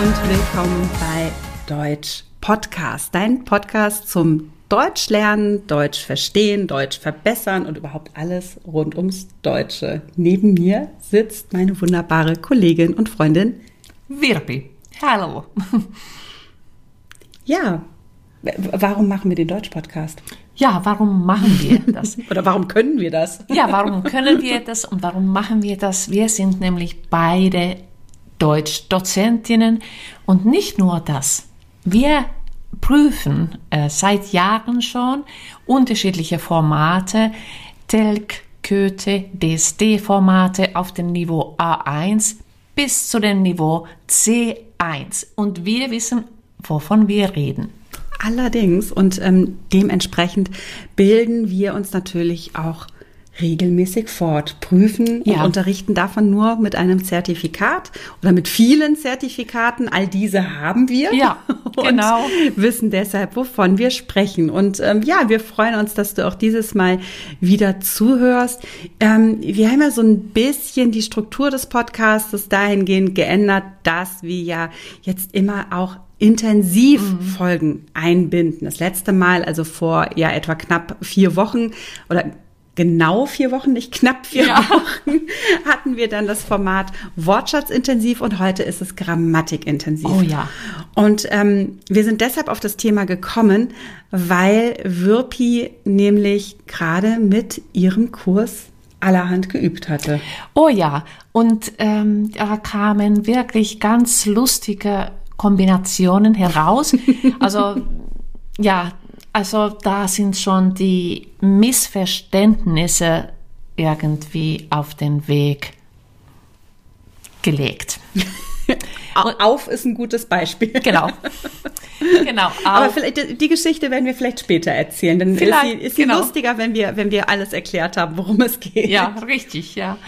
und willkommen bei Deutsch Podcast, dein Podcast zum Deutsch lernen, Deutsch verstehen, Deutsch verbessern und überhaupt alles rund ums Deutsche. Neben mir sitzt meine wunderbare Kollegin und Freundin Virpi. Hallo. Ja, warum machen wir den Deutsch-Podcast? Ja, warum machen wir das? Oder warum können wir das? Ja, warum können wir das und warum machen wir das? Wir sind nämlich beide Deutschdozentinnen und nicht nur das. Wir prüfen äh, seit Jahren schon unterschiedliche Formate, Telk, Goethe, DSD-Formate auf dem Niveau A1 bis zu dem Niveau C1. Und wir wissen, wovon wir reden. Allerdings und ähm, dementsprechend bilden wir uns natürlich auch regelmäßig fort, prüfen ja. und unterrichten davon nur mit einem Zertifikat oder mit vielen Zertifikaten. All diese haben wir. Ja, genau. wissen deshalb, wovon wir sprechen. Und ähm, ja, wir freuen uns, dass du auch dieses Mal wieder zuhörst. Ähm, wir haben ja so ein bisschen die Struktur des Podcasts dahingehend geändert, dass wir ja jetzt immer auch intensiv mhm. Folgen einbinden. Das letzte Mal, also vor ja etwa knapp vier Wochen oder genau vier Wochen, nicht knapp vier ja. Wochen, hatten wir dann das Format Wortschatzintensiv und heute ist es Grammatikintensiv. Oh ja. Und ähm, wir sind deshalb auf das Thema gekommen, weil Wirpi nämlich gerade mit ihrem Kurs allerhand geübt hatte. Oh ja, und ähm, da kamen wirklich ganz lustige Kombinationen heraus. Also ja, also da sind schon die Missverständnisse irgendwie auf den Weg gelegt. auf ist ein gutes Beispiel. Genau. genau. Auf. Aber vielleicht die Geschichte werden wir vielleicht später erzählen. Dann ist sie, ist sie genau. lustiger, wenn wir, wenn wir alles erklärt haben, worum es geht. Ja, richtig, ja.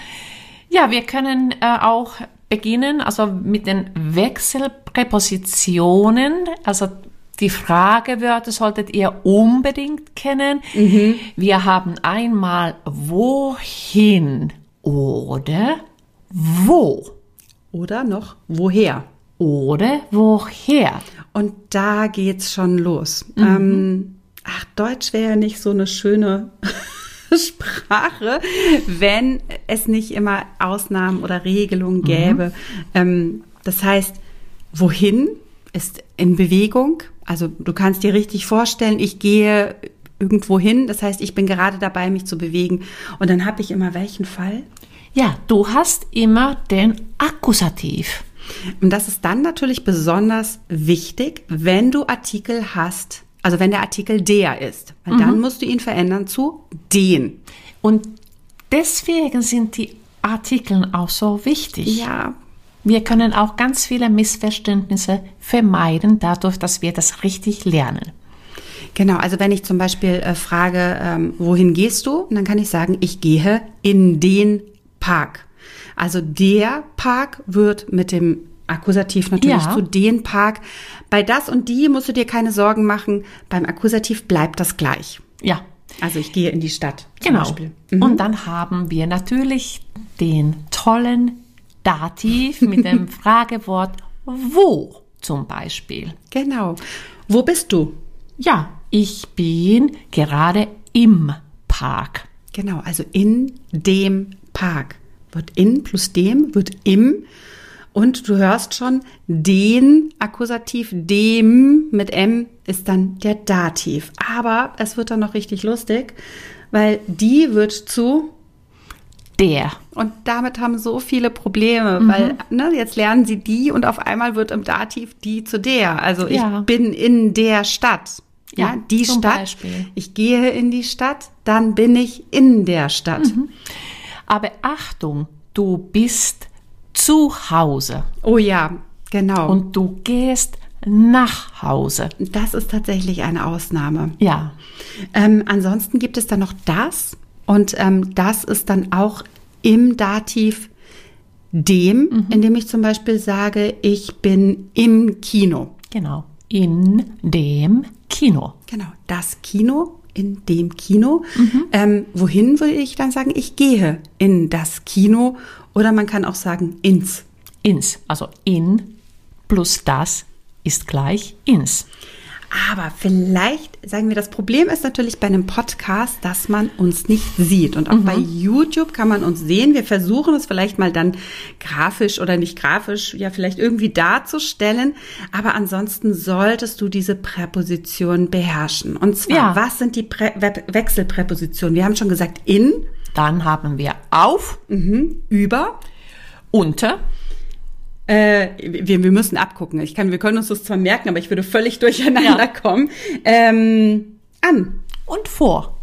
Ja, wir können äh, auch beginnen, also mit den Wechselpräpositionen, also die Fragewörter solltet ihr unbedingt kennen. Mhm. Wir haben einmal wohin oder wo. Oder noch woher. Oder woher. Und da geht's schon los. Mhm. Ähm, ach, Deutsch wäre ja nicht so eine schöne Sprache, wenn es nicht immer Ausnahmen oder Regelungen mhm. gäbe. Mhm. Ähm, das heißt, wohin ist in Bewegung. Also du kannst dir richtig vorstellen, ich gehe irgendwo hin. Das heißt, ich bin gerade dabei, mich zu bewegen. Und dann habe ich immer welchen Fall? Ja, du hast immer den Akkusativ. Und das ist dann natürlich besonders wichtig, wenn du Artikel hast, also wenn der Artikel der ist, weil mhm. dann musst du ihn verändern zu den. Und deswegen sind die Artikel auch so wichtig. Ja. Wir können auch ganz viele Missverständnisse vermeiden, dadurch, dass wir das richtig lernen. Genau, also wenn ich zum Beispiel äh, frage, ähm, wohin gehst du? dann kann ich sagen, ich gehe in den Park. Also der Park wird mit dem Akkusativ natürlich ja. zu den Park. Bei das und die musst du dir keine Sorgen machen. Beim Akkusativ bleibt das gleich. Ja. Also ich gehe in die Stadt. Zum genau. Beispiel. Mhm. Und dann haben wir natürlich den tollen Dativ mit dem Fragewort wo zum Beispiel. Genau. Wo bist du? Ja, ich bin gerade im Park. Genau, also in dem Park. Wird in plus dem wird im. Und du hörst schon, den Akkusativ, dem mit M ist dann der Dativ. Aber es wird dann noch richtig lustig, weil die wird zu der. Und damit haben so viele Probleme, mhm. weil ne, jetzt lernen sie die und auf einmal wird im Dativ die zu der. Also ich ja. bin in der Stadt. Ja, ja die Stadt. Beispiel. Ich gehe in die Stadt, dann bin ich in der Stadt. Mhm. Aber Achtung, du bist zu Hause. Oh ja, genau. Und du gehst nach Hause. Das ist tatsächlich eine Ausnahme. Ja. Ähm, ansonsten gibt es dann noch das. Und ähm, das ist dann auch im Dativ dem, mhm. indem ich zum Beispiel sage, ich bin im Kino. Genau. In dem Kino. Genau. Das Kino in dem Kino. Mhm. Ähm, wohin würde ich dann sagen, ich gehe in das Kino oder man kann auch sagen ins. Ins, also in plus das ist gleich ins. Aber vielleicht, sagen wir, das Problem ist natürlich bei einem Podcast, dass man uns nicht sieht. Und auch bei YouTube kann man uns sehen. Wir versuchen es vielleicht mal dann grafisch oder nicht grafisch, ja, vielleicht irgendwie darzustellen. Aber ansonsten solltest du diese Präpositionen beherrschen. Und zwar, Ja. was sind die Prä We Wechselpräpositionen? Wir haben schon gesagt, in, Dann haben wir auf, über, unter, Äh, wir, wir müssen abgucken. Ich kann, wir können uns das zwar merken, aber ich würde völlig durcheinander Ja. kommen. Ähm, an. und vor,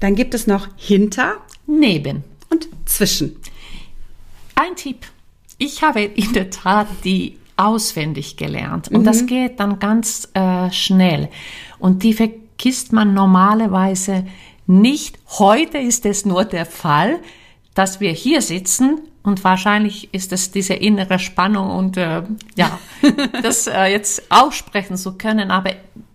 Dann gibt es noch hinter neben. und zwischen. Ein Tipp. Ich habe in der Tat die auswendig gelernt und das geht dann ganz äh, schnell. Und die vergisst man normalerweise nicht. Heute ist es nur der Fall, dass wir hier sitzen und wahrscheinlich ist es diese innere Spannung und äh, ja, das äh, jetzt aussprechen zu können, aber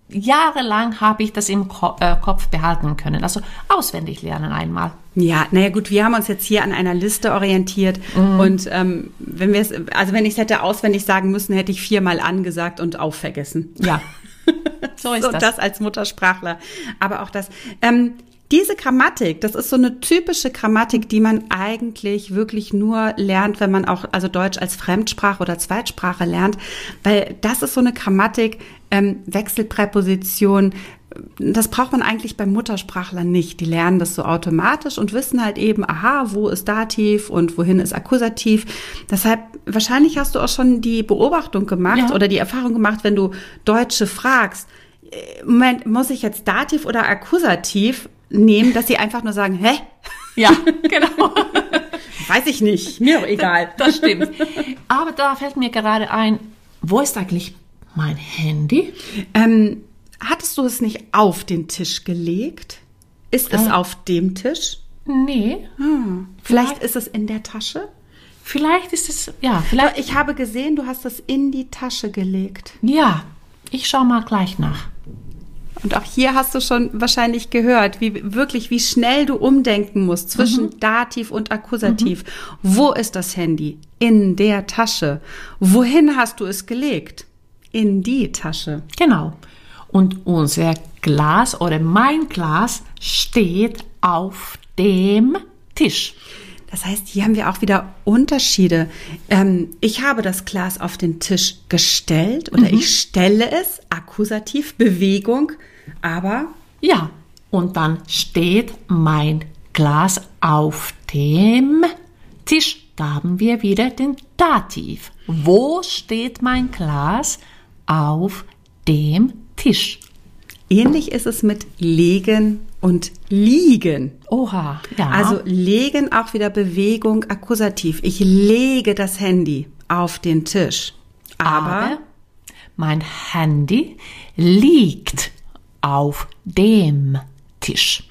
jahrelang habe ich das im Ko äh, Kopf behalten können. Also auswendig lernen einmal. Ja, naja gut, wir haben uns jetzt hier an einer Liste orientiert und ähm, wenn wir es, also wenn ich es hätte auswendig sagen müssen, hätte ich viermal angesagt und auch vergessen. Ja, so ist so, das. das als Muttersprachler. Aber auch das. Ähm, diese Grammatik, das ist so eine typische Grammatik, die man eigentlich wirklich nur lernt, wenn man auch also Deutsch als Fremdsprache oder Zweitsprache lernt, weil das ist so eine Grammatik, ähm, Wechselpräposition. Das braucht man eigentlich beim Muttersprachler nicht. Die lernen das so automatisch und wissen halt eben, aha, wo ist Dativ und wohin ist Akkusativ. Deshalb, wahrscheinlich hast du auch schon die Beobachtung gemacht Ja. oder die Erfahrung gemacht, wenn du Deutsche fragst, Moment, muss ich jetzt Dativ oder Akkusativ nehmen, dass sie einfach nur sagen, hä? Ja, genau. Weiß ich nicht, mir doch egal. Das stimmt. Aber da fällt mir gerade ein, wo ist eigentlich mein Handy? Ähm, hattest du es nicht auf den Tisch gelegt? Ist es Äh. auf dem Tisch? Nee. Vielleicht ist es in der Tasche? Vielleicht ist es, ja, vielleicht, Ich habe gesehen, du hast es in die Tasche gelegt. ja. Ich schau mal gleich nach. Und auch hier hast du schon wahrscheinlich gehört, wie wirklich, wie schnell du umdenken musst zwischen Dativ und Akkusativ. Wo ist das Handy? In der Tasche. Wohin hast du es gelegt? In die Tasche. Genau. Und unser Glas oder mein Glas steht auf dem Tisch. Das heißt, hier haben wir auch wieder Unterschiede. Ähm, ich habe das Glas auf den Tisch gestellt oder ich stelle es, Akkusativ, Bewegung, aber Ja. Und dann steht mein Glas auf dem Tisch. Da haben wir wieder den Dativ. Wo steht mein Glas? Auf dem Tisch. ähnlich ist es mit legen und liegen. Oha, ja. Also legen auch wieder Bewegung, Akkusativ. Ich lege das Handy auf den Tisch. Aber, aber mein Handy liegt auf dem Tisch.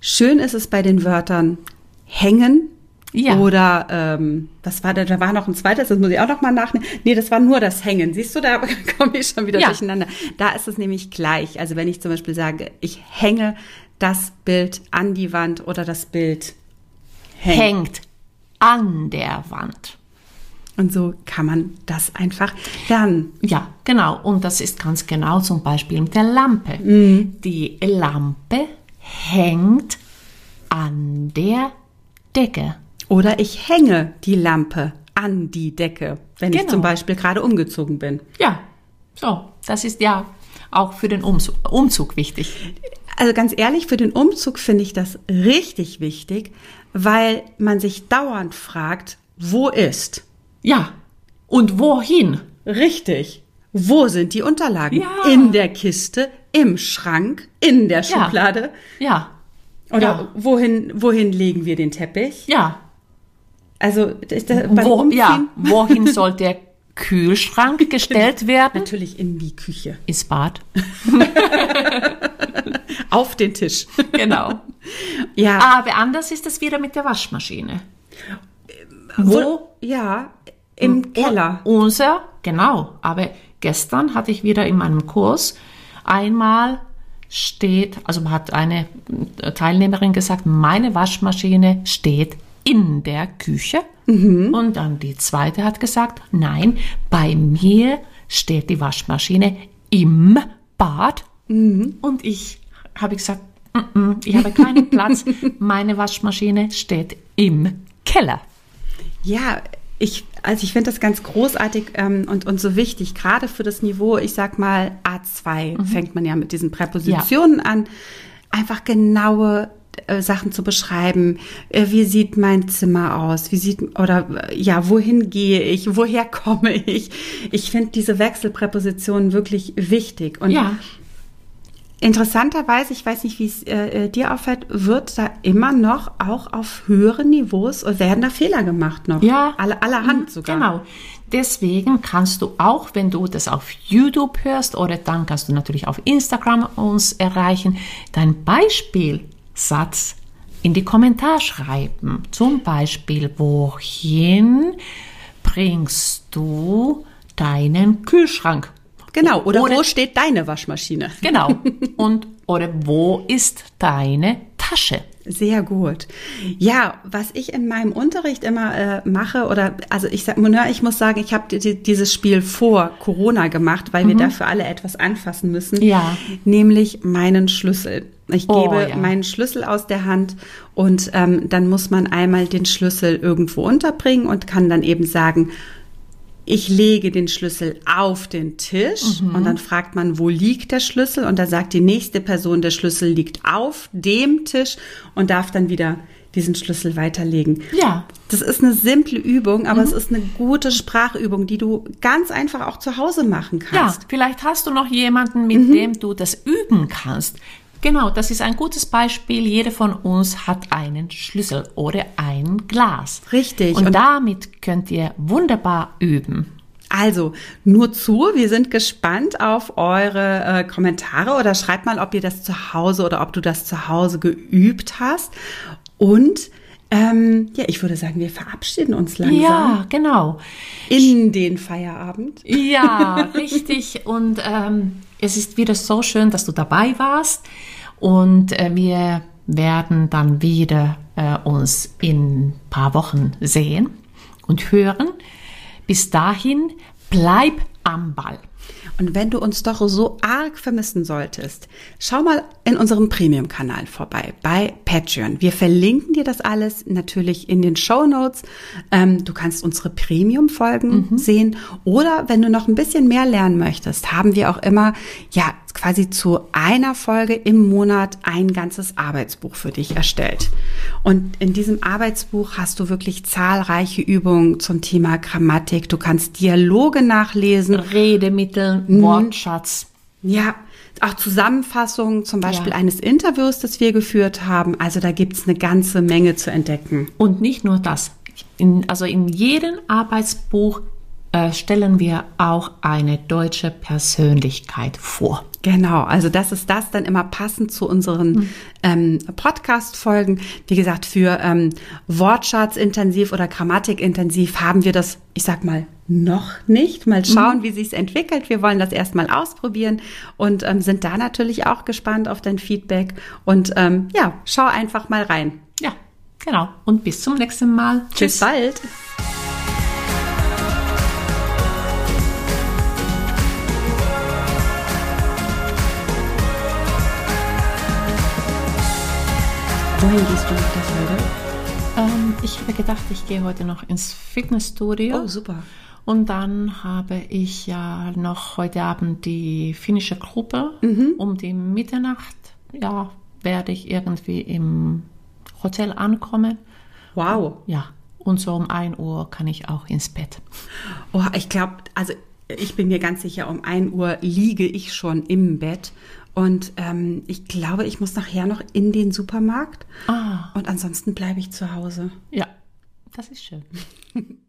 schön ist es bei den Wörtern hängen. Ja. Oder ähm, was war da? Da war noch ein zweites, das muss ich auch noch mal nachnehmen. Nee, das war nur das Hängen. Siehst du, da komme ich schon wieder Ja. durcheinander. Da ist es nämlich gleich. Also wenn ich zum Beispiel sage, ich hänge das Bild an die Wand oder das Bild hängt. Hängt an der Wand. Und so kann man das einfach lernen. Ja, genau. Und das ist ganz genau zum Beispiel mit der Lampe. Die Lampe hängt an der Decke. Oder ich hänge die Lampe an die Decke, wenn ich Genau. zum Beispiel gerade umgezogen bin. Ja, so. Das ist ja auch für den Umzug, Umzug wichtig. Also ganz ehrlich, für den Umzug finde ich das richtig wichtig, weil man sich dauernd fragt, wo ist? Ja. Und wohin? Richtig. Wo sind die Unterlagen? Ja. In der Kiste, im Schrank, in der Ja. Schublade? Ja. Oder Ja. wohin, wohin legen wir den Teppich? Ja. Also ist da, beim Wo, Umziehen ja. Wohin soll der Kühlschrank gestellt werden? natürlich in die Küche. Ins Bad. Auf den Tisch. Genau. Ja. Aber anders ist es wieder mit der Waschmaschine. Wo? Ja, im Keller. Un- Unser, genau. Aber gestern hatte ich wieder in meinem Kurs einmal steht, also hat eine Teilnehmerin gesagt, meine Waschmaschine steht in der Küche. Und dann die zweite hat gesagt, nein, bei mir steht die Waschmaschine im Bad. Und ich habe gesagt, "Mm, mm, ich habe keinen Platz. Meine Waschmaschine steht im Keller. Ja, ich, also ich finde das ganz großartig ähm, und, und so wichtig, gerade für das Niveau, ich sag mal A2 fängt man ja mit diesen Präpositionen an, einfach genaue äh, Sachen zu beschreiben. Äh, wie sieht mein Zimmer aus? Wie sieht, oder äh, ja, wohin gehe ich? Woher komme ich? Ich finde diese Wechselpräpositionen wirklich wichtig. Und Ja. Interessanterweise, ich weiß nicht, wie es äh, äh, dir auffällt, wird da immer noch auch auf höheren Niveaus werden da Fehler gemacht noch. Ja. Alle, allerhand sogar. Genau. Deswegen kannst du auch, wenn du das auf YouTube hörst oder dann kannst du natürlich auf Instagram uns erreichen, dein Beispielsatz in die Kommentare schreiben. Zum Beispiel, wohin bringst du deinen Kühlschrank? Genau. Oder, Oder- wo steht deine Waschmaschine? Genau. Und, oder wo ist deine Tasche? Sehr gut. Ja, was ich in meinem Unterricht immer äh, mache, oder also ich sag, ich muss sagen, ich habe die, dieses Spiel vor Corona gemacht, weil wir dafür alle etwas anfassen müssen. Mhm. Ja. Nämlich meinen Schlüssel. Ich Oh, gebe ja. meinen Schlüssel aus der Hand und ähm, dann muss man einmal den Schlüssel irgendwo unterbringen und kann dann eben sagen, ich lege den Schlüssel auf den Tisch Mhm. und dann fragt man, wo liegt der Schlüssel? Und da sagt die nächste Person, der Schlüssel liegt auf dem Tisch und darf dann wieder diesen Schlüssel weiterlegen. Ja. Das ist eine simple Übung, Mhm. aber es ist eine gute Sprachübung, die du ganz einfach auch zu Hause machen Ja, kannst. vielleicht hast du noch jemanden, mit dem du das üben kannst. Genau, das ist ein gutes Beispiel. Jeder von uns hat einen Schlüssel oder ein Glas. Richtig. Und, Und- damit könnt ihr wunderbar üben. Also, nur zu, wir sind gespannt auf eure äh, Kommentare oder schreibt mal, ob ihr das zu Hause oder ob du das zu Hause geübt hast. Und ähm, ja, ich würde sagen, wir verabschieden uns langsam Ja, genau. in den Feierabend. Ja, richtig. Und ähm, es ist wieder so schön, dass du dabei warst. Und äh, wir werden dann wieder äh, uns in ein paar Wochen sehen und hören. Bis dahin, bleib am Ball. Und wenn du uns doch so arg vermissen solltest, schau mal in unserem Premium-Kanal vorbei bei Patreon. Wir verlinken dir das alles natürlich in den Show Notes. Ähm, du kannst unsere Premium-Folgen sehen oder wenn du noch ein bisschen mehr lernen möchtest, haben wir auch immer ja quasi zu einer Folge im Monat ein ganzes Arbeitsbuch für dich erstellt. Und in diesem Arbeitsbuch hast du wirklich zahlreiche Übungen zum Thema Grammatik. Du kannst Dialoge nachlesen. Redemittel, Mhm. Wortschatz. Ja, auch Zusammenfassungen zum Beispiel Ja. eines Interviews, das wir geführt haben. Also da gibt's eine ganze Menge zu entdecken. Und nicht nur das. In, also in jedem Arbeitsbuch äh, stellen wir auch eine deutsche Persönlichkeit vor. Genau, also das ist das dann immer passend zu unseren ähm, Podcast-Folgen. Wie gesagt, für ähm, Wortschatzintensiv oder Grammatikintensiv haben wir das, ich sag mal, noch nicht. Mal schauen, wie sich's entwickelt. Wir wollen das erstmal ausprobieren und ähm, sind da natürlich auch gespannt auf dein Feedback. Und ähm, ja, schau einfach mal rein. Ja, genau. Und bis zum nächsten Mal. Bis bald. Wohin gehst du der Folge? Ähm, ich habe gedacht, ich gehe heute noch ins Fitnessstudio. Oh, super. Und dann habe ich ja noch heute Abend die finnische Gruppe. Um die Mitternacht ja, werde ich irgendwie im Hotel ankommen. Wow. Ja, und so um 1 Uhr kann ich auch ins Bett. Oh, ich glaube, also ich bin mir ganz sicher, um 1 Uhr liege ich schon im Bett. Und ähm, ich glaube, ich muss nachher noch in den Supermarkt. Ah. Und ansonsten bleibe ich zu Hause. Ja, das ist schön.